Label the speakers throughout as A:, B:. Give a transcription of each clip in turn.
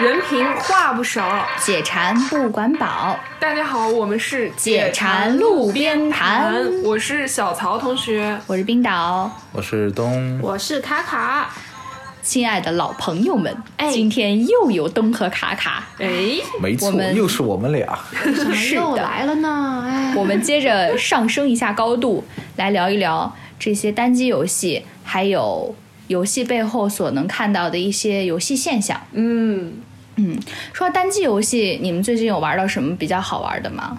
A: 人品话不少，
B: 解馋不管饱。
A: 大家好，我们是
B: 解馋路边谈，
A: 我是小曹同学，
B: 我是冰岛，
C: 我是东，
D: 我是卡卡。
B: 亲爱的老朋友们，今天又有东和卡卡，
A: 哎，
C: 没错，又是我们俩，
D: 是又来了呢。哎，
B: 我们接着上升一下高度，来聊一聊这些单机游戏，还有游戏背后所能看到的一些游戏现象。
A: 嗯
B: 嗯，说到单机游戏，你们最近有玩到什么比较好玩的吗？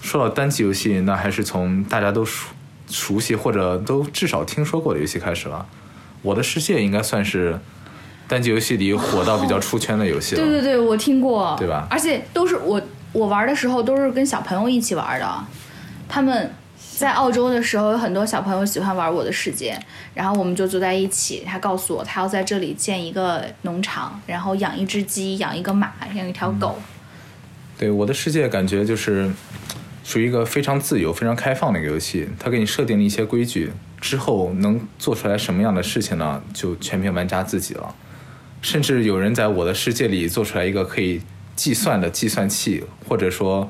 C: 说到单机游戏，那还是从大家都熟熟悉或者都至少听说过的游戏开始了。我的世界应该算是。单机游戏里火到比较出圈的游戏了，
B: 对对对，我听过，
C: 对吧？
B: 而且都是我我玩的时候都是跟小朋友一起玩的，他们在澳洲的时候有很多小朋友喜欢玩《我的世界》，然后我们就坐在一起，他告诉我他要在这里建一个农场，然后养一只鸡，养一个马，养一条狗。
C: 对，《我的世界》感觉就是属于一个非常自由、非常开放的一个游戏，它给你设定了一些规矩，之后能做出来什么样的事情呢？就全凭玩家自己了。甚至有人在我的世界里做出来一个可以计算的计算器，或者说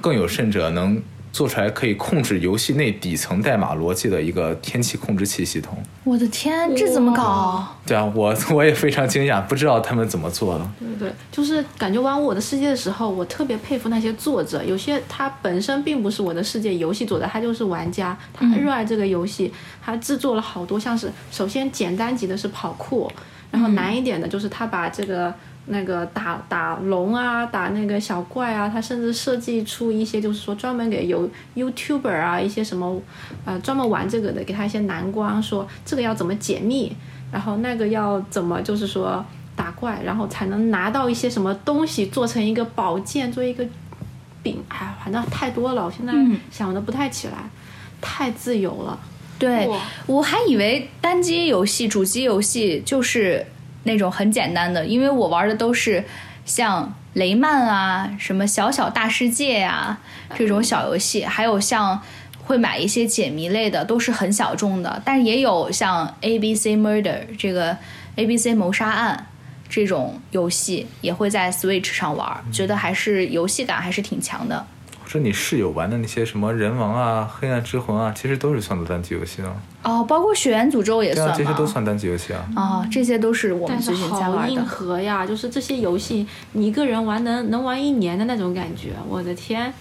C: 更有甚者能做出来可以控制游戏内底层代码逻辑的一个天气控制器系统。
B: 我的天，这怎么搞？
C: 对啊，我我也非常惊讶，不知道他们怎么做的。
D: 对对，就是感觉玩我的世界的时候，我特别佩服那些作者。有些他本身并不是我的世界游戏作者，他就是玩家，他热爱这个游戏，他制作了好多，像是首先简单级的是跑酷。然后难一点的就是他把这个那个打打龙啊，打那个小怪啊，他甚至设计出一些就是说专门给有 YouTuber 啊一些什么，呃专门玩这个的，给他一些难关，说这个要怎么解密，然后那个要怎么就是说打怪，然后才能拿到一些什么东西做成一个宝剑，做一个饼，哎，反正太多了，我现在想的不太起来，太自由了。
B: 对，我还以为单机游戏、主机游戏就是那种很简单的，因为我玩的都是像雷曼啊、什么小小大世界呀这种小游戏，还有像会买一些解谜类的，都是很小众的。但也有像 A B C Murder 这个 A B C 谋杀案这种游戏，也会在 Switch 上玩，觉得还是游戏感还是挺强的。
C: 说你室友玩的那些什么人王啊、黑暗之魂啊，其实都是算作单机游戏的。
B: 哦，包括血缘诅咒也算
C: 这些都算单机游戏啊。
B: 啊，这些都是我们最近在玩的。
D: 好硬核呀！就是这些游戏，你一个人玩能能玩一年的那种感觉。我的天，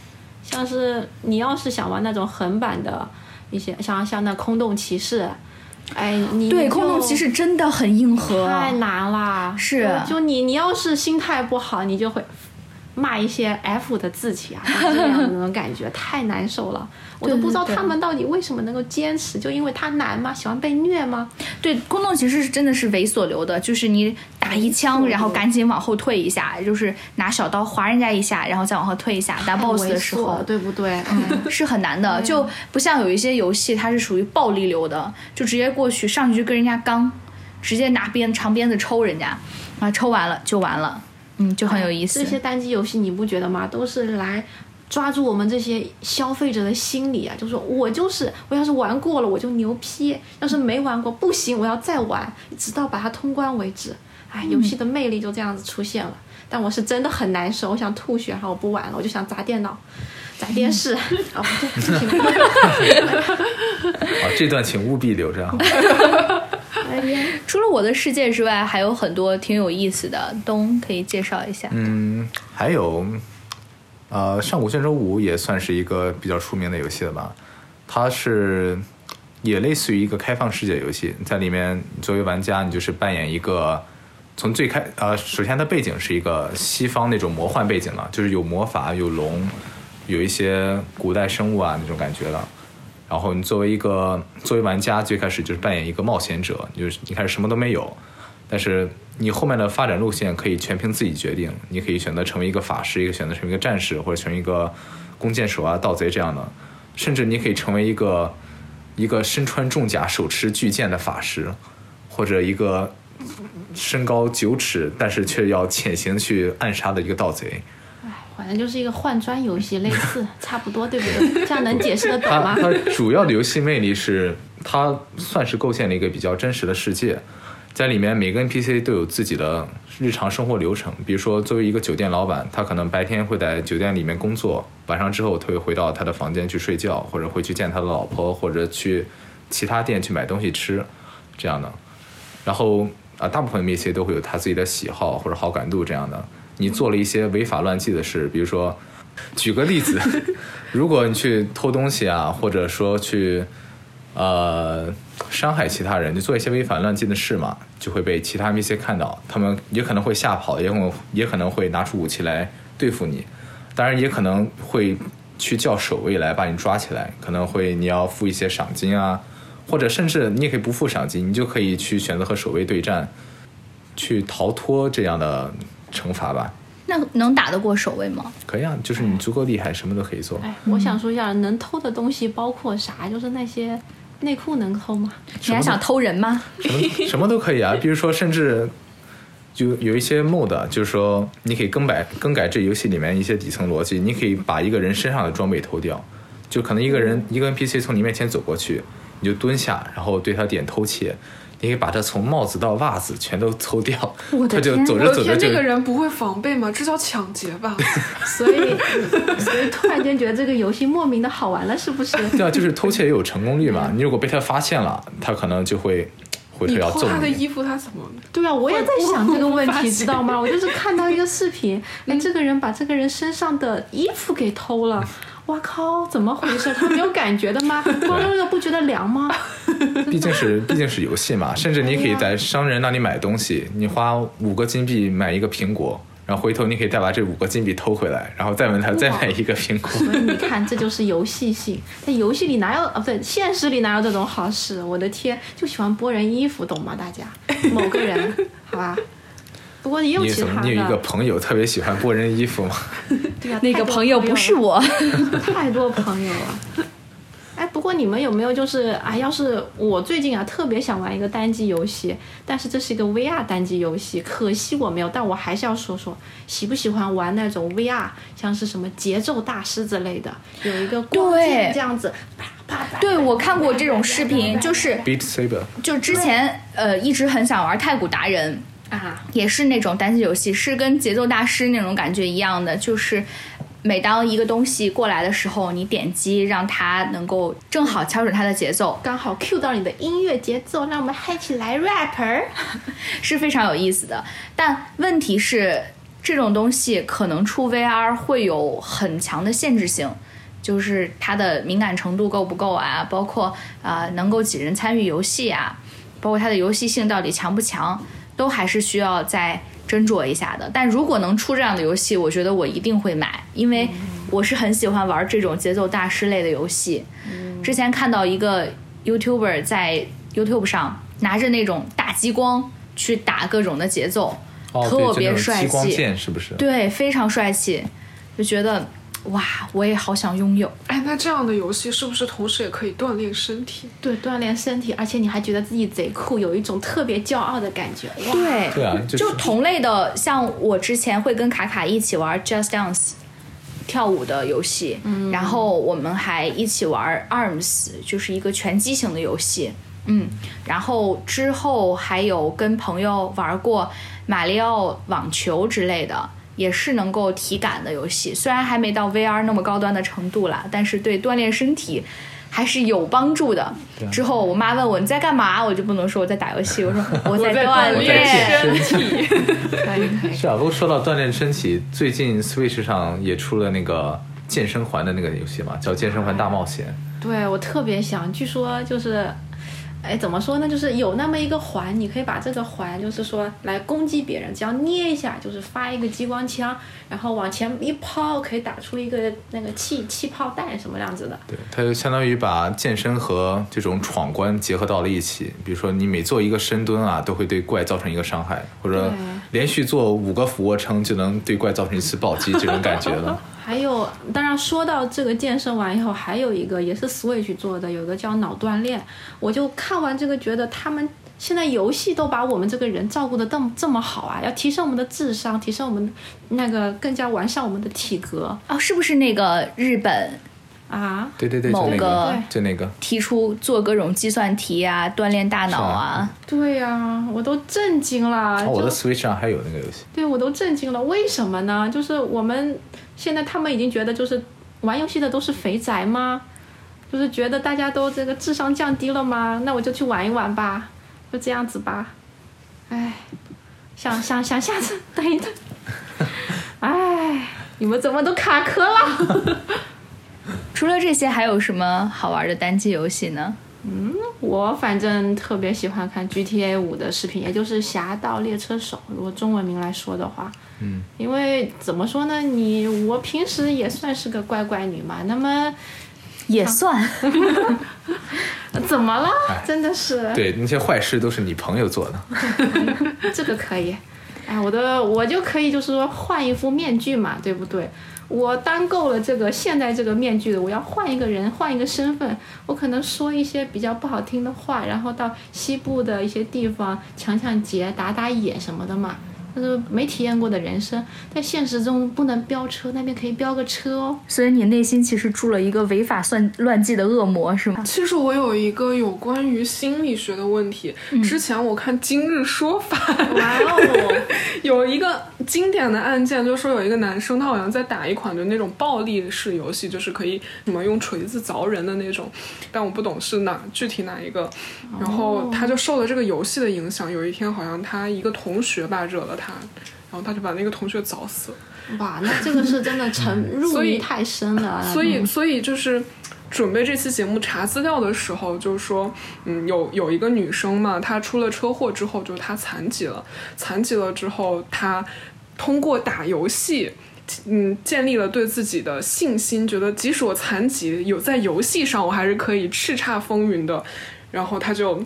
D: 像是你要是想玩那种横版的一些，像像那空洞骑士，哎，你
B: 对空洞骑士真的很硬核，
D: 太难啦。
B: 是，
D: 就你你要是心态不好，你就会。骂一些 F 的字体啊，这样的那种感觉太难受了，我都不知道他们到底为什么能够坚持，就因为他难吗？喜欢被虐吗？
B: 对，空洞其实是真的是猥琐流的，就是你打一枪，然后赶紧往后退一下，就是拿小刀划人家一下，然后再往后退一下，打 BOSS 的时候，
D: 对不对？
B: 嗯，是很难的，就不像有一些游戏，它是属于暴力流的，就直接过去上去就跟人家刚，直接拿鞭长鞭子抽人家，啊，抽完了就完了。嗯，就很有意思。
D: 这些单机游戏你不觉得吗？都是来抓住我们这些消费者的心理啊！就说我就是，我要是玩过了我就牛批，要是没玩过不行，我要再玩，直到把它通关为止。哎，游戏的魅力就这样子出现了。但我是真的很难受，我想吐血，好，我不玩了，我就想砸电脑、砸电视。啊，
C: 这段请务必留着。
B: 除了我的世界之外，还有很多挺有意思的，东可以介绍一下。
C: 嗯，还有，呃，上古卷轴五也算是一个比较出名的游戏了吧？它是也类似于一个开放世界游戏，在里面作为玩家，你就是扮演一个从最开呃，首先它背景是一个西方那种魔幻背景了，就是有魔法、有龙、有一些古代生物啊那种感觉了。然后你作为一个作为玩家，最开始就是扮演一个冒险者，就是一开始什么都没有，但是你后面的发展路线可以全凭自己决定。你可以选择成为一个法师，一个选择成为一个战士，或者成为一个弓箭手啊、盗贼这样的，甚至你可以成为一个一个身穿重甲、手持巨剑的法师，或者一个身高九尺但是却要潜行去暗杀的一个盗贼。
D: 反正就是一个换装游戏，类似差不多，对不对？这样能解释得懂吗？
C: 它主要的游戏魅力是，它算是构建了一个比较真实的世界，在里面每个 NPC 都有自己的日常生活流程。比如说，作为一个酒店老板，他可能白天会在酒店里面工作，晚上之后他会回到他的房间去睡觉，或者会去见他的老婆，或者去其他店去买东西吃，这样的。然后啊，大部分 NPC 都会有他自己的喜好或者好感度这样的。你做了一些违法乱纪的事，比如说，举个例子，如果你去偷东西啊，或者说去呃伤害其他人，就做一些违法乱纪的事嘛，就会被其他 NPC 看到，他们也可能会吓跑，也可能也可能会拿出武器来对付你，当然也可能会去叫守卫来把你抓起来，可能会你要付一些赏金啊，或者甚至你也可以不付赏金，你就可以去选择和守卫对战，去逃脱这样的惩罚吧。
B: 那能打得过守卫吗？
C: 可以啊，就是你足够厉害，什么都可以做。
D: 哎，我想说一下，能偷的东西包括啥？就是那些 内裤能偷吗？
B: 你还想偷人吗？
C: 什么什么都可以啊，比如说甚至就 有一些 mod，就是说你可以更改更改这游戏里面一些底层逻辑，你可以把一个人身上的装备偷掉，就可能一个人一个 NPC 从你面前走过去，你就蹲下，然后对他点偷窃。你可以把它从帽子到袜子全都偷掉，
B: 我的
C: 他就走着走着就
A: 这个人不会防备吗？这叫抢劫吧？
D: 所以，所以突然间觉得这个游戏莫名的好玩了，是不是？
C: 对啊，就是偷窃也有成功率嘛。你如果被他发现了，他可能就会 回头
A: 你偷
C: 要揍你。
A: 他的衣服，他怎么？
D: 对啊，我也在想这个问题，知道吗？我就是看到一个视频，哎，这个人把这个人身上的衣服给偷了。哇靠！怎么回事？他没有感觉的吗？光溜溜不觉得凉吗？
C: 毕竟是毕竟是游戏嘛，甚至你可以在商人那里买东西，你花五个金币买一个苹果，然后回头你可以再把这五个金币偷回来，然后再问他再买一个苹果。
D: 所以你看，这就是游戏性。在游戏里哪有啊？不对，现实里哪有这种好事？我的天，就喜欢剥人衣服，懂吗？大家，某个人，好吧。不过也有
C: 你怎么
D: 其他的，
C: 你有一个朋友特别喜欢剥人衣服吗？
D: 对啊，
B: 那个朋友不是我，
D: 太多朋友了。哎，不过你们有没有就是啊？要是我最近啊特别想玩一个单机游戏，但是这是一个 VR 单机游戏，可惜我没有。但我还是要说说，喜不喜欢玩那种 VR，像是什么节奏大师之类的，有一个光剑这样子，啪啪啪。
B: 对我看过这种视频，就是
C: Beat Saber，
B: 就之前呃一直很想玩太古达人，
D: 啊，
B: 也是那种单机游戏，是跟节奏大师那种感觉一样的，就是每当一个东西过来的时候，你点击让它能够正好敲准它的节奏，
D: 刚好 cue 到你的音乐节奏，让我们嗨起来 rapper。
B: 是非常有意思的。但问题是，这种东西可能出 VR 会有很强的限制性。就是它的敏感程度够不够啊？包括啊、呃能够几人参与游戏啊？包括它的游戏性到底强不强，都还是需要再斟酌一下的。但如果能出这样的游戏，我觉得我一定会买，因为我是很喜欢玩这种节奏大师类的游戏。之前看到一个 YouTuber 在 YouTube 上拿着那种大激光去打各种的节奏，
C: 哦，
B: 特别帅气，
C: 剑是不是？
B: 对，非常帅气，就觉得哇，我也好想拥有。
A: 哎，那这样的游戏是不是同时也可以锻炼身体？
D: 对，锻炼身体，而且你还觉得自己贼酷，有一种特别骄傲的感觉。哇，
B: 对，
C: 对啊，就是
B: 就同类的，像我之前会跟卡卡一起玩 Just Dance 跳舞的游戏，然后我们还一起玩 Arms，就是一个拳击型的游戏。嗯，然后之后还有跟朋友玩过马里奥网球之类的，也是能够体感的游戏。虽然还没到 VR 那么高端的程度啦，但是对锻炼身体还是有帮助的。之后我妈问我你在干嘛，我就不能说我在打游戏，我说 我在锻炼。
C: 身
A: 体。
D: 可以可以。
C: 是啊，不过说到锻炼身体，最近 Switch 上也出了那个健身环的那个游戏嘛，叫《健身环大冒险》。
D: 对我特别想，据说就是，哎，怎么说呢？就是有那么一个环，你可以把这个环，就是说来攻击别人，只要捏一下，就是发一个激光枪，然后往前一抛，可以打出一个那个气气泡弹什么样子的。
C: 对，它就相当于把健身和这种闯关结合到了一起。比如说，你每做一个深蹲啊，都会对怪造成一个伤害，或者连续做五个俯卧撑就能对怪造成一次暴击，这种感觉了。
D: 还有，当然说到这个健身完以后，还有一个也是 Switch 做的，有个叫脑锻炼。我就看完这个，觉得他们现在游戏都把我们这个人照顾的这么这么好啊，要提升我们的智商，提升我们那个更加完善我们的体格。
B: 哦，是不是那个日本
D: 啊，
C: 对对对，
B: 某个
C: 就那个，
B: 提出做各种计算题啊，锻炼大脑啊。
D: 对呀、我都震惊了。
C: 哦，我的 Switch 上还有那个游戏。
D: 对我都震惊了，为什么呢？就是我们现在他们已经觉得，就是玩游戏的都是肥宅吗？就是觉得大家都这个智商降低了吗？那我就去玩一玩吧，就这样子吧。唉，想想想下次等一等。唉，你们怎么都卡壳了？
B: 除了这些，还有什么好玩的单机游戏呢？
D: 嗯我反正特别喜欢看 GTA 五的视频，也就是《侠盗猎车手》，如果中文名来说的话。
C: 嗯，
D: 因为怎么说呢，你我平时也算是个乖乖女嘛，那么
B: 也算，
D: 怎么了
C: 哎？
D: 真的是，
C: 对，那些坏事都是你朋友做的。
D: 这个可以。哎，我的我就可以就是说换一副面具嘛，对不对？我当够了这个现在这个面具的，我要换一个人，换一个身份，我可能说一些比较不好听的话，然后到西部的一些地方抢抢劫、打打野什么的嘛。就是没体验过的人生，在现实中不能飙车，那边可以飙个车哦。
B: 所以你内心其实住了一个违法算乱纪的恶魔，是吗？
A: 其实我有一个有关于心理学的问题。之前我看《今日说法》
D: 哇哦，
A: 有一个经典的案件，就是说有一个男生他好像在打一款就那种暴力式游戏，就是可以什么用锤子凿人的那种，但我不懂是哪具体哪一个。然后他就受了这个游戏的影响，有一天好像他一个同学吧惹了他，然后他就把那个同学凿死了。
D: 哇，那这个是真的沉入
A: 所以
D: 迷太深了。
A: 所以，所以就是准备这期节目查资料的时候，就是说，嗯，有有一个女生嘛，她出了车祸之后，就是她残疾了，残疾了之后，她通过打游戏。嗯，建立了对自己的信心，觉得即使我残疾，有在游戏上我还是可以叱咤风云的。然后他就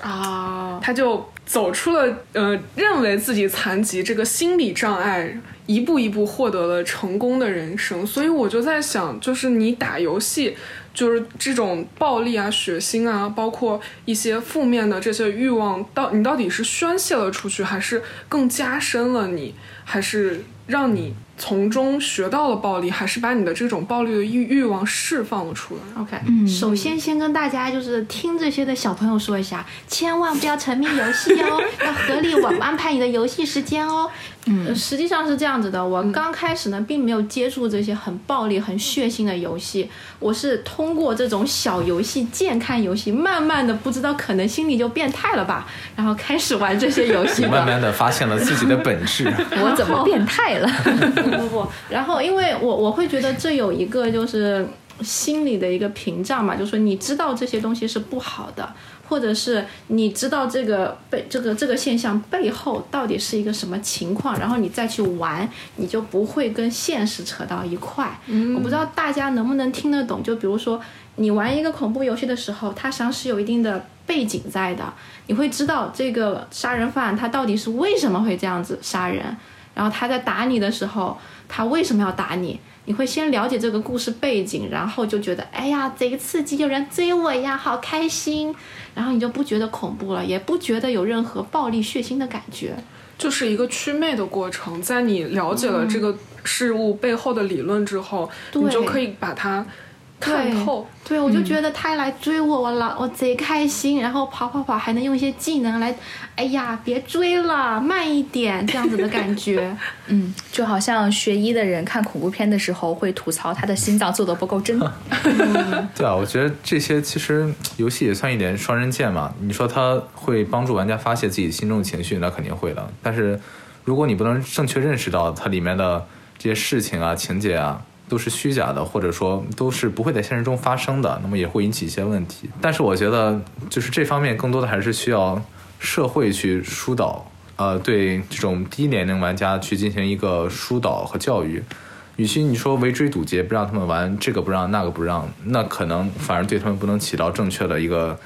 D: 啊，
A: 他就走出了呃认为自己残疾这个心理障碍，一步一步获得了成功的人生。所以我就在想，就是你打游戏，就是这种暴力啊、血腥啊，包括一些负面的这些欲望，到你到底是宣泄了出去，还是更加深了你，还是让你从中学到了暴力，还是把你的这种暴力的欲欲望释放了出来
D: ？OK，、首先先跟大家就是听这些的小朋友说一下，千万不要沉迷游戏哦，要合理我安排你的游戏时间哦。嗯，实际上是这样子的，我刚开始呢，并没有接触这些很暴力、很血腥的游戏，我是通过这种小游戏、健康游戏，慢慢的不知道可能心里就变态了吧，然后开始玩这些游戏。
C: 慢慢的发现了自己的本质。
B: 我怎么变态了？
D: 不不不，然后因为我我会觉得这有一个就是心理的一个屏障嘛，就是说你知道这些东西是不好的，或者是你知道这个背这个这个现象背后到底是一个什么情况，然后你再去玩，你就不会跟现实扯到一块。我不知道大家能不能听得懂，就比如说你玩一个恐怖游戏的时候，它实际上是有一定的背景在的，你会知道这个杀人犯他到底是为什么会这样子杀人。然后他在打你的时候，他为什么要打你？你会先了解这个故事背景，然后就觉得，哎呀，贼刺激，有人追我呀，好开心。然后你就不觉得恐怖了，也不觉得有任何暴力血腥的感觉。
A: 就是一个祛魅的过程，在你了解了这个事物背后的理论之后，
D: 对
A: 你就可以把它看透。
D: 对，我就觉得他来追我，我老我贼开心，然后跑跑跑，还能用一些技能来，哎呀，别追了，慢一点，这样子的感觉。
B: 嗯，就好像学医的人看恐怖片的时候会吐槽他的心脏做的不够真。
C: 对啊，我觉得这些其实游戏也算一点双刃剑嘛。你说它会帮助玩家发泄自己心中的情绪，那肯定会的。但是如果你不能正确认识到它里面的这些事情啊、情节啊都是虚假的，或者说都是不会在现实中发生的，那么也会引起一些问题。但是我觉得，就是这方面更多的还是需要社会去疏导，呃，对这种低年龄玩家去进行一个疏导和教育。与其你说围追堵截，不让他们玩这个不让那个不让，那可能反而对他们不能起到正确的一个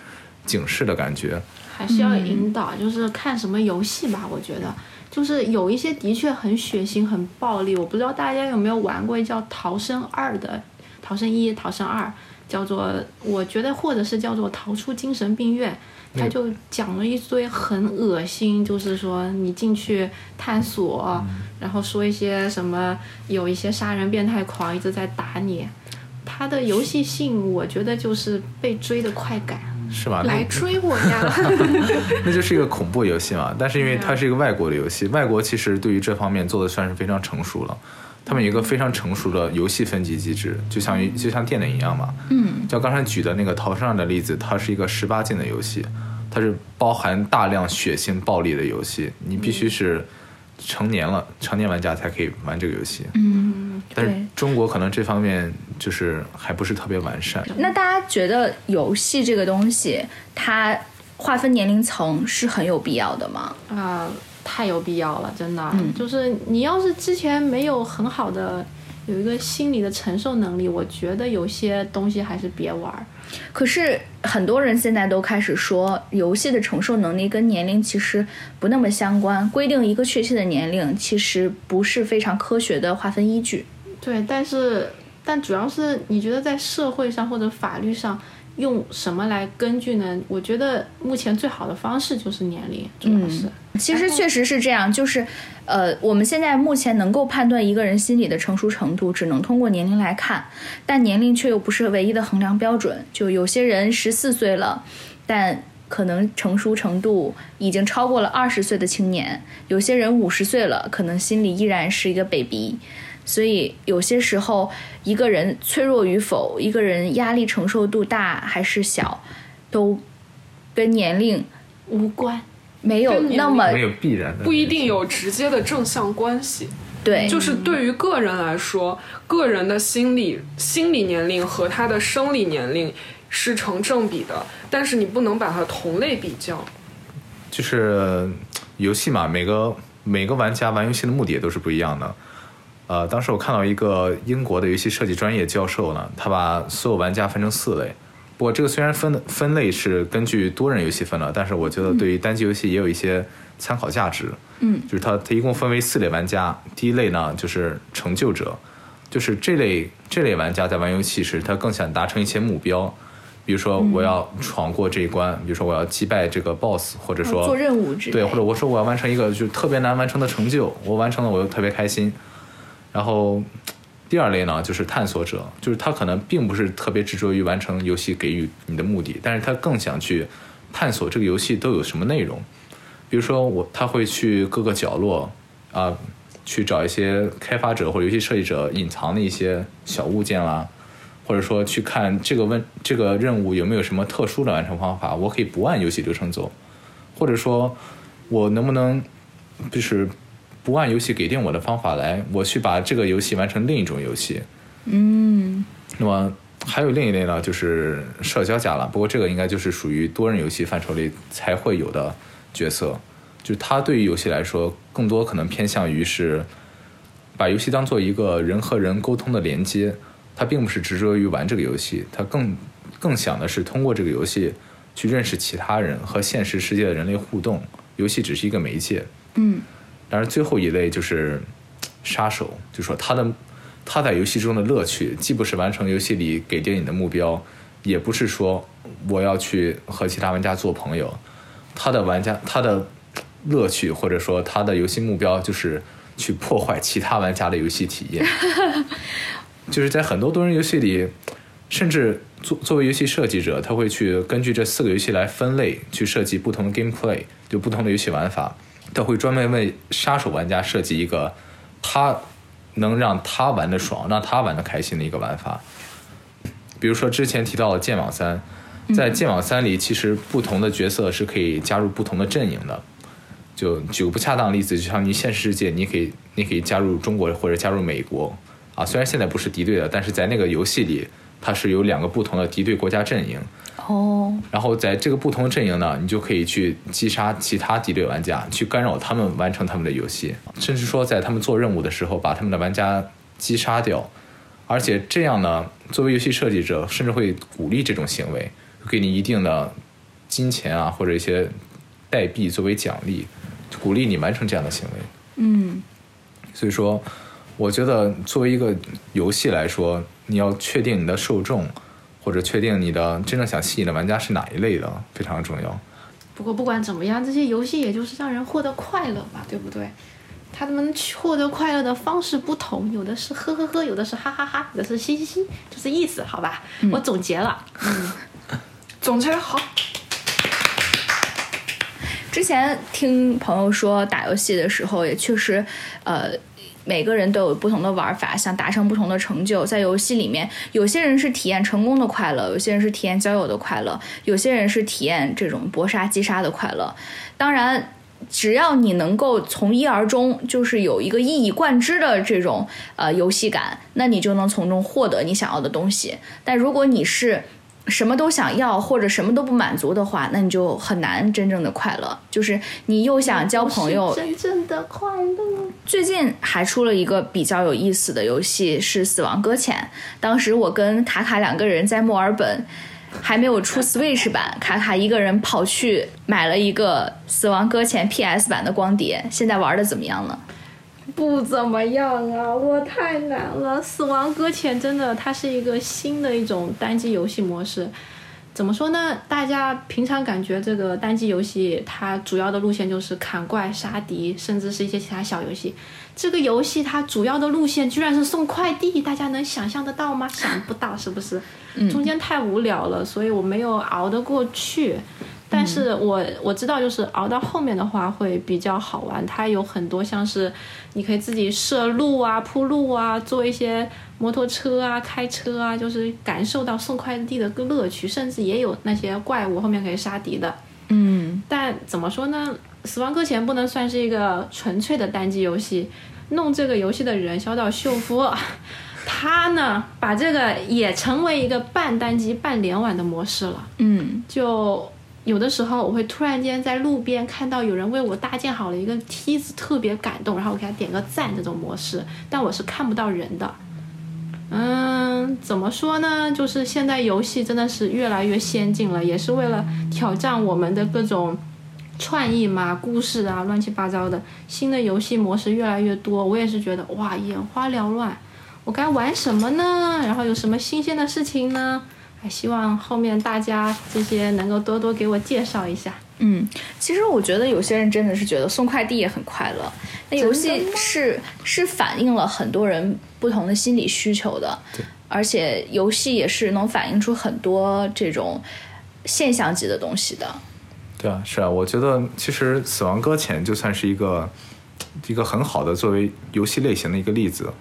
C: 警示的感觉。
D: 还是要引导，就是看什么游戏吧。我觉得，就是有一些的确很血腥、很暴力。我不知道大家有没有玩过叫《逃生二》的，《逃生一》《逃生二》，叫做我觉得或者是叫做《逃出精神病院》。他就讲了一堆很恶心，就是说你进去探索，然后说一些什么，有一些杀人变态狂一直在打你。他的游戏性，我觉得就是被追的快感。
C: 是吗？那
A: 来追我呀！
C: 那就是一个恐怖游戏嘛。但是因为它是一个外国的游戏，外国其实对于这方面做的算是非常成熟了。他们有一个非常成熟的游戏分级机制，就像就像电影一样嘛。
B: 嗯，
C: 像刚才举的那个逃生案的例子，它是一个十八禁的游戏，它是包含大量血腥暴力的游戏，你必须是成年了，成年玩家才可以玩这个游戏。
B: 嗯，
C: 但是。中国可能这方面就是还不是特别完善。
B: 那大家觉得游戏这个东西，它划分年龄层是很有必要的吗？
D: 啊、太有必要了，真的。
B: 嗯
D: 就是你要是之前没有很好的有一个心理的承受能力，我觉得有些东西还是别玩儿。
B: 可是很多人现在都开始说，游戏的承受能力跟年龄其实不那么相关，规定一个确切的年龄其实不是非常科学的划分依据。
D: 对，但是但主要是你觉得在社会上或者法律上用什么来根据呢？我觉得目前最好的方式就是年龄，主要是。
B: 其实确实是这样，就是，呃，我们现在目前能够判断一个人心理的成熟程度，只能通过年龄来看，但年龄却又不是唯一的衡量标准。就有些人十四岁了，但可能成熟程度已经超过了二十岁的青年；有些人五十岁了，可能心里依然是一个 baby。所以有些时候，一个人脆弱与否，一个人压力承受度大还是小，都跟年龄
D: 无关。
B: 没有那么
C: 没有必然的，
A: 不一定有直接的正向关系。
B: 对，
A: 就是对于个人来说，个人的心理心理年龄和他的生理年龄是成正比的，但是你不能把它同类比较。
C: 就是游戏嘛，每个每个玩家玩游戏的目的也都是不一样的。呃，当时我看到一个英国的游戏设计专业教授呢，他把所有玩家分成四类。不过这个虽然分分类是根据多人游戏分了，但是我觉得对于单机游戏也有一些参考价值。
B: 嗯，
C: 就是它它一共分为四类玩家。第一类呢就是成就者，就是这类这类玩家在玩游戏时，他更想达成一些目标，比如说我要闯过这一关，比如说我要击败这个 BOSS，或者说
B: 做任务之类
C: 对，或者我说我要完成一个就特别难完成的成就，我完成了我又特别开心。然后第二类呢，就是探索者，就是他可能并不是特别执着于完成游戏给予你的目的，但是他更想去探索这个游戏都有什么内容。比如说我他会去各个角落啊、去找一些开发者或者游戏设计者隐藏的一些小物件啦，或者说去看这个问这个任务有没有什么特殊的完成方法，我可以不按游戏流程走，或者说我能不能就是不按游戏给定我的方法来，我去把这个游戏完成另一种游戏。
B: 嗯，
C: 那么还有另一类呢，就是社交家了。不过这个应该就是属于多人游戏范畴里才会有的角色，就是他对于游戏来说，更多可能偏向于是把游戏当做一个人和人沟通的连接。他并不是执着于玩这个游戏，他更更想的是通过这个游戏去认识其他人和现实世界的人类互动。游戏只是一个媒介。
B: 嗯，
C: 当然，最后一类就是杀手，就说他的他在游戏中的乐趣，既不是完成游戏里给定你的目标，也不是说我要去和其他玩家做朋友。他的玩家他的乐趣或者说他的游戏目标就是去破坏其他玩家的游戏体验。就是在很多多人游戏里，甚至作作为游戏设计者，他会去根据这四个游戏来分类，去设计不同的 gameplay，就不同的游戏玩法。他会专门为杀手玩家设计一个他能让他玩的爽、让他玩的开心的一个玩法。比如说之前提到的剑网三，在剑网三里，其实不同的角色是可以加入不同的阵营的。就举个不恰当的例子，就像你现实世界，你可以你可以加入中国或者加入美国啊，虽然现在不是敌对的，但是在那个游戏里，它是有两个不同的敌对国家阵营。
B: 哦，
C: 然后在这个不同阵营呢，你就可以去击杀其他敌对玩家，去干扰他们完成他们的游戏，甚至说在他们做任务的时候把他们的玩家击杀掉。而且这样呢，作为游戏设计者，甚至会鼓励这种行为，给你一定的金钱啊或者一些代币作为奖励，鼓励你完成这样的行为。
B: 嗯，
C: 所以说，我觉得作为一个游戏来说，你要确定你的受众，或者确定你的真正想吸引的玩家是哪一类的，非常重要。
D: 不过不管怎么样，这些游戏也就是让人获得快乐嘛，对不对？他们获得快乐的方式不同，有的是呵呵呵，有的是哈哈哈，有的是嘻嘻嘻，就是意思，好吧？我总结了，
A: 总结好。
B: 之前听朋友说打游戏的时候，也确实，呃，每个人都有不同的玩法，想达成不同的成就。在游戏里面，有些人是体验成功的快乐，有些人是体验交友的快乐，有些人是体验这种搏杀击杀的快乐。当然，只要你能够从一而终，就是有一个一以贯之的这种呃游戏感，那你就能从中获得你想要的东西。但如果你是什么都想要或者什么都不满足的话，那你就很难真正的快乐。就是你又想交朋友，
D: 真正的快乐。
B: 最近还出了一个比较有意思的游戏，是《死亡搁浅》。当时我跟卡卡两个人在墨尔本，还没有出 Switch 版，卡卡一个人跑去买了一个《死亡搁浅》PS 版的光碟。现在玩的怎么样了？
D: 不怎么样啊，我太难了。死亡搁浅真的，它是一个新的一种单机游戏模式。怎么说呢？大家平常感觉这个单机游戏，它主要的路线就是砍怪、杀敌，甚至是一些其他小游戏。这个游戏它主要的路线居然是送快递，大家能想象得到吗？想不到是不是？中间太无聊了，所以我没有熬得过去。但是我我知道，就是熬到后面的话会比较好玩。它有很多像是你可以自己设路啊、铺路啊、做一些摩托车啊、开车啊，就是感受到送快递的个乐趣。甚至也有那些怪物后面可以杀敌的。
B: 嗯，
D: 但怎么说呢？《死亡搁浅》不能算是一个纯粹的单机游戏。弄这个游戏的人小岛秀夫，他呢把这个也成为一个半单机半联网的模式了。
B: 嗯，
D: 就。有的时候我会突然间在路边看到有人为我搭建好了一个梯子，特别感动，然后我给他点个赞，这种模式，但我是看不到人的。嗯，怎么说呢？就是现在游戏真的是越来越先进了，也是为了挑战我们的各种创意嘛，故事啊，乱七八糟的，新的游戏模式越来越多，我也是觉得哇，眼花缭乱，我该玩什么呢？然后有什么新鲜的事情呢？还希望后面大家这些能够多多给我介绍一下。
B: 嗯，其实我觉得有些人真的是觉得送快递也很快乐。那游戏是是反映了很多人不同的心理需求的，而且游戏也是能反映出很多这种现象级的东西的。
C: 对啊，是啊，我觉得其实《死亡搁浅》就算是一个一个很好的作为游戏类型的一个例子。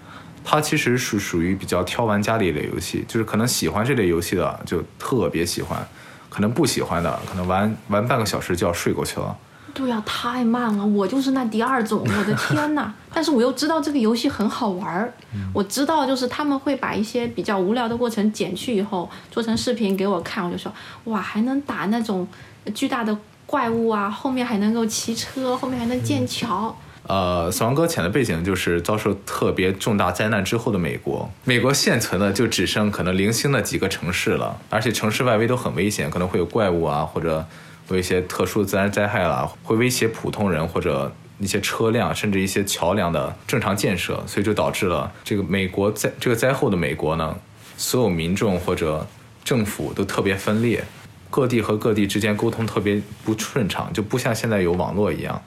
C: 它其实是属于比较挑玩家的一类游戏，就是可能喜欢这类游戏的就特别喜欢，可能不喜欢的可能玩玩半个小时就要睡过去了。
D: 对呀，太慢了，我就是那第二种，我的天呐！但是我又知道这个游戏很好玩儿，我知道就是他们会把一些比较无聊的过程剪去以后做成视频给我看，我就说哇，还能打那种巨大的怪物啊，后面还能够骑车，后面还能建桥。
C: 呃，死亡搁浅的背景就是遭受特别重大灾难之后的美国。美国现存的就只剩可能零星的几个城市了，而且城市外围都很危险，可能会有怪物啊，或者有一些特殊的自然灾害啦，会威胁普通人或者一些车辆，甚至一些桥梁的正常建设。所以就导致了这个美国在这个灾后的美国呢，所有民众或者政府都特别分裂，各地和各地之间沟通特别不顺畅，就不像现在有网络一样。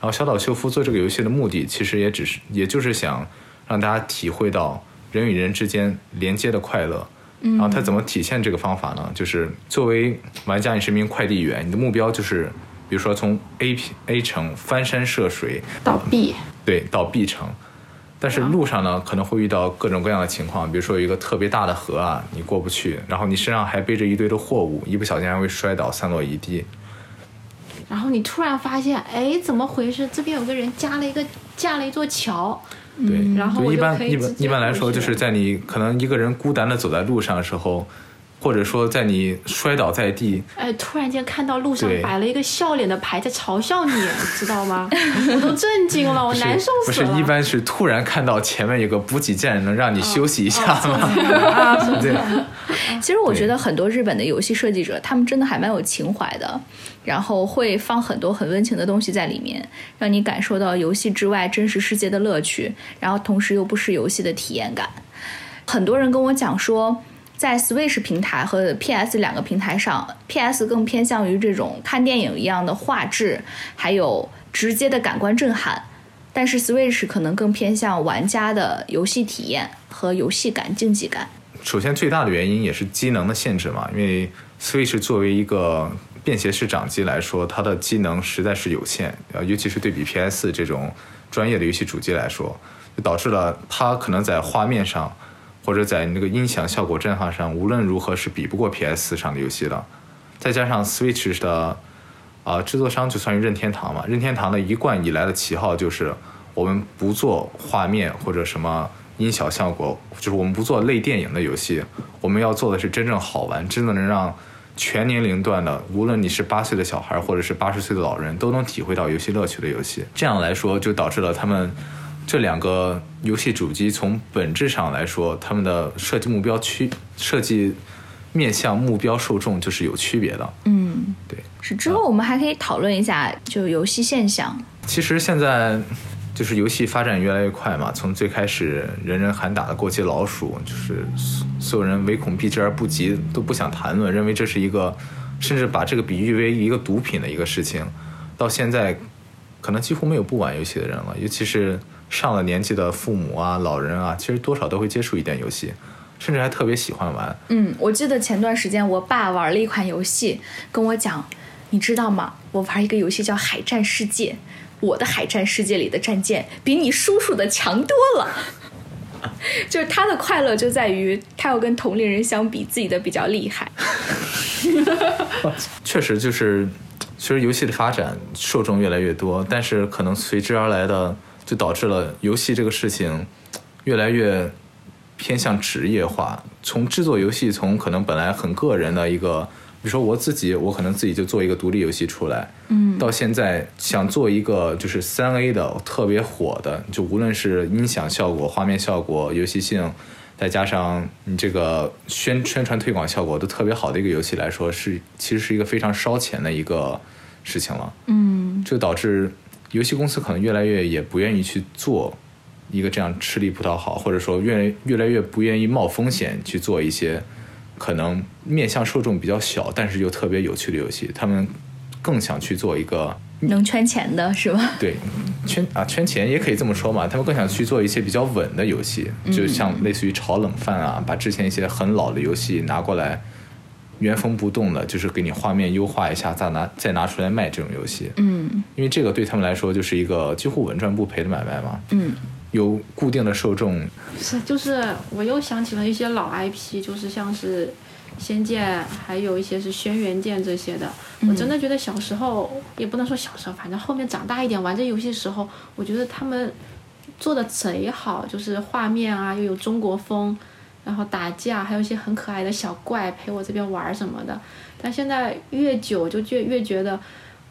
C: 然后小岛秀夫做这个游戏的目的，其实也只是，也就是想让大家体会到人与人之间连接的快乐。然后他怎么体现这个方法呢？就是作为玩家，你是一名快递员，你的目标就是，比如说从 A A 城翻山涉水
D: 到 B，
C: 对，到 B 城。但是路上呢，可能会遇到各种各样的情况，比如说有一个特别大的河啊，你过不去，然后你身上还背着一堆的货物，一不小心还会摔倒，散落一地。
D: 然后你突然发现，哎，怎么回事？这边有个人加了一个架了一座桥，
C: 对，
D: 然后
C: 一般一般一般来说，就是在你可能一个人孤单的走在路上的时候。或者说，在你摔倒在地，
D: 哎，突然间看到路上摆了一个笑脸的牌在嘲笑你，知道吗？我都震惊了，我难受
C: 死了。不是，一般是突然看到前面有个补给站，能让你休息一下吗？对。
B: 其实我觉得很多日本的游戏设计者，他们真的还蛮有情怀的，然后会放很多很温情的东西在里面，让你感受到游戏之外真实世界的乐趣，然后同时又不失游戏的体验感。很多人跟我讲说。在 Switch 平台和 PS 两个平台上，PS 更偏向于这种看电影一样的画质，还有直接的感官震撼，但是 Switch 可能更偏向玩家的游戏体验和游戏感、竞技感。
C: 首先，最大的原因也是机能的限制嘛，因为 Switch 作为一个便携式掌机来说，它的机能实在是有限，呃，尤其是对比 PS 这种专业的游戏主机来说，就导致了它可能在画面上或者在那个音响效果震撼上，无论如何是比不过 PS 上的游戏的。再加上 Switch 的啊、制作商就算是任天堂嘛，任天堂的一贯以来的旗号就是我们不做画面或者什么音效效果，就是我们不做类电影的游戏，我们要做的是真正好玩，真的能让全年龄段的，无论你是八岁的小孩或者是八十岁的老人，都能体会到游戏乐趣的游戏。这样来说，就导致了他们这两个游戏主机从本质上来说，他们的设计目标区设计面向目标受众就是有区别的。
B: 嗯，
C: 对。
B: 是之后我们还可以讨论一下就游戏现象。
C: 其实现在就是游戏发展越来越快嘛，从最开始人人喊打的过街老鼠，就是所所有人唯恐避之而不及，都不想谈论，认为这是一个，甚至把这个比喻为一个毒品的一个事情，到现在可能几乎没有不玩游戏的人了，尤其是上了年纪的父母啊、老人啊，其实多少都会接触一点游戏，甚至还特别喜欢玩。
B: 嗯，我记得前段时间我爸玩了一款游戏，跟我讲，你知道吗？我玩一个游戏叫《海战世界》，我的海战世界里的战舰比你叔叔的强多了。就是他的快乐就在于他要跟同龄人相比，自己的比较厉害。
C: 确实就是，其实游戏的发展受众越来越多，但是可能随之而来的，就导致了游戏这个事情越来越偏向职业化。从制作游戏，从可能本来很个人的一个，比如说我自己，我可能自己就做一个独立游戏出来，
B: 嗯，
C: 到现在想做一个就是三 A 的特别火的，就无论是音响效果、画面效果、游戏性，再加上你这个宣宣传推广效果都特别好的一个游戏来说，是其实是一个非常烧钱的一个事情了。
B: 嗯，
C: 就导致游戏公司可能越来越也不愿意去做一个这样吃力不讨好，或者说越来越来越不愿意冒风险去做一些可能面向受众比较小，但是又特别有趣的游戏。他们更想去做一个
B: 能圈钱的是吧？
C: 对圈啊圈钱也可以这么说嘛，他们更想去做一些比较稳的游戏，就像类似于炒冷饭啊，把之前一些很老的游戏拿过来。原封不动的，就是给你画面优化一下，再拿再拿出来卖这种游戏，
B: 嗯。
C: 因为这个对他们来说就是一个几乎稳赚不赔的买卖嘛。
B: 嗯。
C: 有固定的受众，
D: 是，就是我又想起了一些老 IP，就是像是《仙剑》，还有一些是《轩辕剑》这些的。我真的觉得小时候，也不能说小时候，反正后面长大一点玩这游戏的时候，我觉得他们做的贼好，就是画面啊又有中国风，然后打架，还有一些很可爱的小怪陪我这边玩什么的。但现在越久就越越觉得，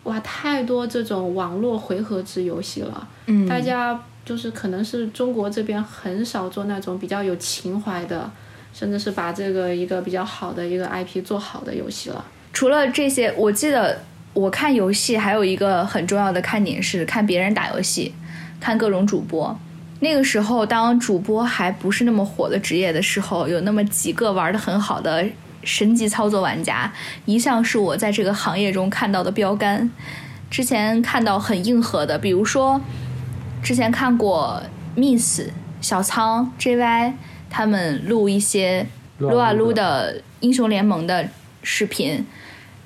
D: 哇，太多这种网络回合制游戏了。
B: 嗯，
D: 大家就是可能是中国这边很少做那种比较有情怀的，甚至是把这个一个比较好的一个 IP 做好的游戏了。
B: 除了这些，我记得我看游戏还有一个很重要的看点是看别人打游戏，看各种主播。那个时候，当主播还不是那么火的职业的时候，有那么几个玩的很好的神级操作玩家，一向是我在这个行业中看到的标杆。之前看到很硬核的，比如说之前看过 Miss 小仓 JY 他们录一些撸啊撸的英雄联盟的视频，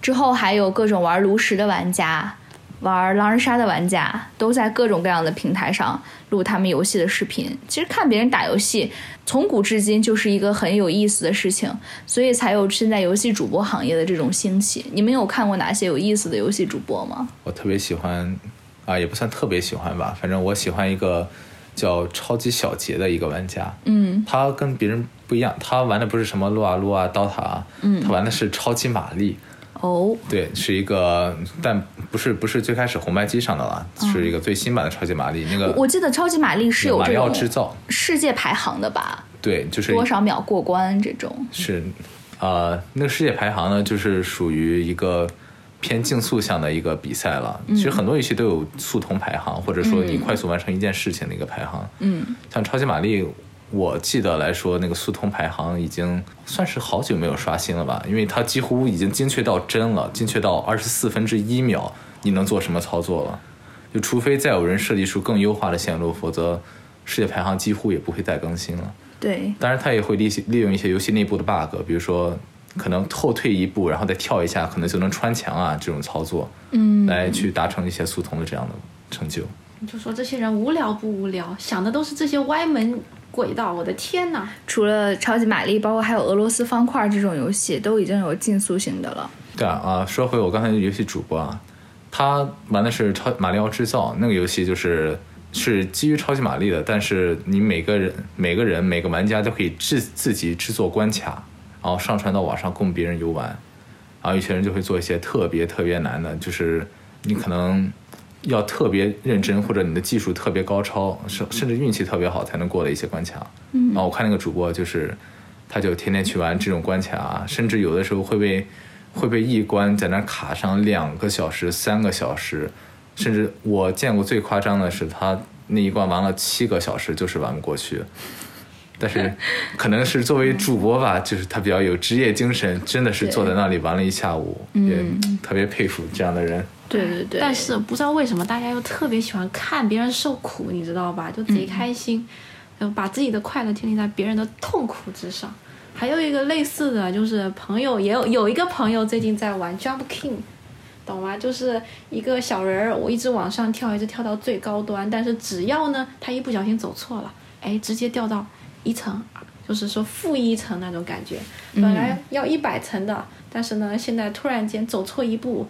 B: 之后还有各种玩炉石的玩家、玩狼人杀的玩家，都在各种各样的平台上录他们游戏的视频。其实看别人打游戏，从古至今就是一个很有意思的事情，所以才有现在游戏主播行业的这种兴起。你们有看过哪些有意思的游戏主播吗？
C: 我特别喜欢，啊，也不算特别喜欢吧，反正我喜欢一个叫超级小杰的一个玩家。
B: 嗯
C: 他跟别人不一样，他玩的不是什么撸啊撸啊、刀塔啊，
B: 嗯
C: 他玩的是超级玛丽。
B: 哦，
C: 对，是一个，但不是不是最开始红白机上的了，是一个最新版的超级玛丽。那个
B: 嗯我记得超级玛丽是有
C: 马里奥
B: 这种
C: 制造，
B: 世界排行的吧？
C: 对，就是
B: 多少秒过关这种？
C: 是，呃，那个世界排行呢，就是属于一个偏竞速向的一个比赛了。其实很多游戏都有速通排行，或者说你快速完成一件事情的一个排行。
B: 嗯
C: 像超级玛丽，我记得来说，那个速通排行已经算是好久没有刷新了吧，因为它几乎已经精确到帧了，精确到二十四分之一秒你能做什么操作了。就除非再有人设计出更优化的线路，否则世界排行几乎也不会再更新了。
B: 对，
C: 当然，它也会利利用一些游戏内部的 bug，比如说可能后退一步，然后再跳一下，可能就能穿墙啊这种操作，
B: 嗯，
C: 来去达成一些速通的这样的成就。
D: 你就说这些人无聊不无聊，想的都是这些歪门轨道。我的天哪！
B: 除了超级玛丽，包括还有俄罗斯方块这种游戏，都已经有竞速型的了。
C: 对啊，啊，说回我刚才的游戏主播啊，他玩的是超马里奥制造那个游戏，就是是基于超级玛丽的，但是你每个人每个人每个玩家都可以制自己制作关卡，然后上传到网上供别人游玩，然后有些人就会做一些特别特别难的，就是你可能要特别认真，或者你的技术特别高超，甚甚至运气特别好才能过的一些关卡。嗯，然后我看那个主播就是，他就天天去玩这种关卡，甚至有的时候会被会被一关在那卡上两个小时、三个小时，甚至我见过最夸张的是他那一关玩了七个小时，就是玩不过去。但是可能是作为主播吧，就是他比较有职业精神，真的是坐在那里玩了一下午，也特别佩服这样的人。
B: 对对对，
D: 但是不知道为什么大家又特别喜欢看别人受苦，你知道吧？就贼开心，然后把自己的快乐建立在别人的痛苦之上。还有一个类似的就是朋友也有有一个朋友最近在玩 Jump King，懂吗？就是一个小人儿，我一直往上跳，一直跳到最高端，但是只要呢他一不小心走错了，哎，直接掉到一层，就是说负一层那种感觉。本来要一百层的，但是呢现在突然间走错一步，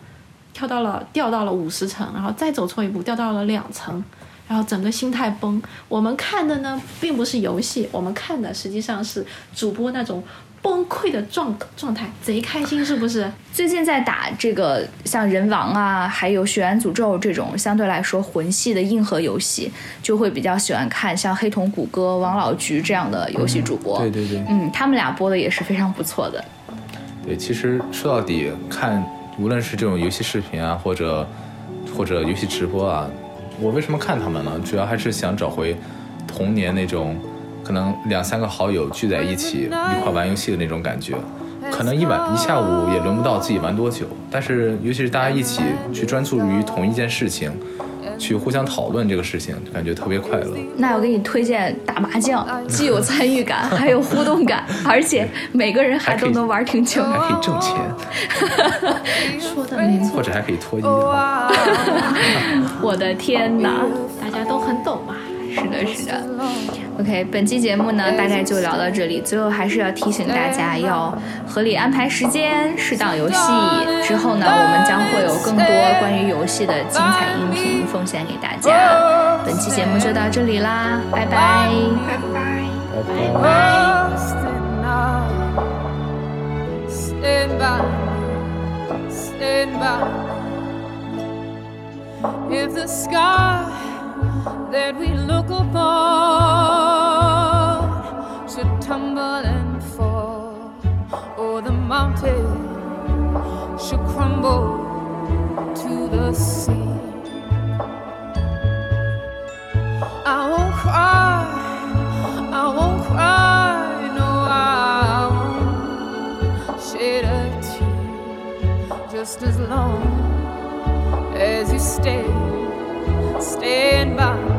D: 跳到了掉到了五十层，然后再走错一步掉到了两层，然后整个心态崩。我们看的呢并不是游戏，我们看的实际上是主播那种崩溃的状状态，贼开心是不是？
B: 最近在打这个像人王啊，还有血缘诅咒这种相对来说魂系的硬核游戏，就会比较喜欢看像黑瞳谷歌、王老菊这样的游戏主播。
C: 对对对，
B: 嗯，他们俩播的也是非常不错的。
C: 对，其实说到底，看无论是这种游戏视频啊，或者或者游戏直播啊，我为什么看他们呢？主要还是想找回童年那种可能两三个好友聚在一起一块玩游戏的那种感觉。可能一晚一下午也轮不到自己玩多久，但是尤其是大家一起去专注于同一件事情，去互相讨论这个事情，感觉特别快乐。
B: 那我给你推荐打麻将，既有参与感，还有互动感，而且每个人还都能玩挺久。
C: 还可以挣钱，
D: 说的没错，
C: 或者还可以脱衣服。
B: 我的天哪！
D: 大家都很懂嘛。
B: 是的，是的。OK，本期节目呢，大概就聊到这里。最后还是要提醒大家，要合理安排时间，适当游戏。之后呢，我们将会有更多关于游戏的精彩音频奉献给大家。本期节目就到这里啦，拜拜。
C: 拜拜。
E: Stand by, stand by. If the sky that we look upon mountain should crumble to the sea, I won't cry, I won't cry, no, I won't shed a tear just as long as you stay, stand by.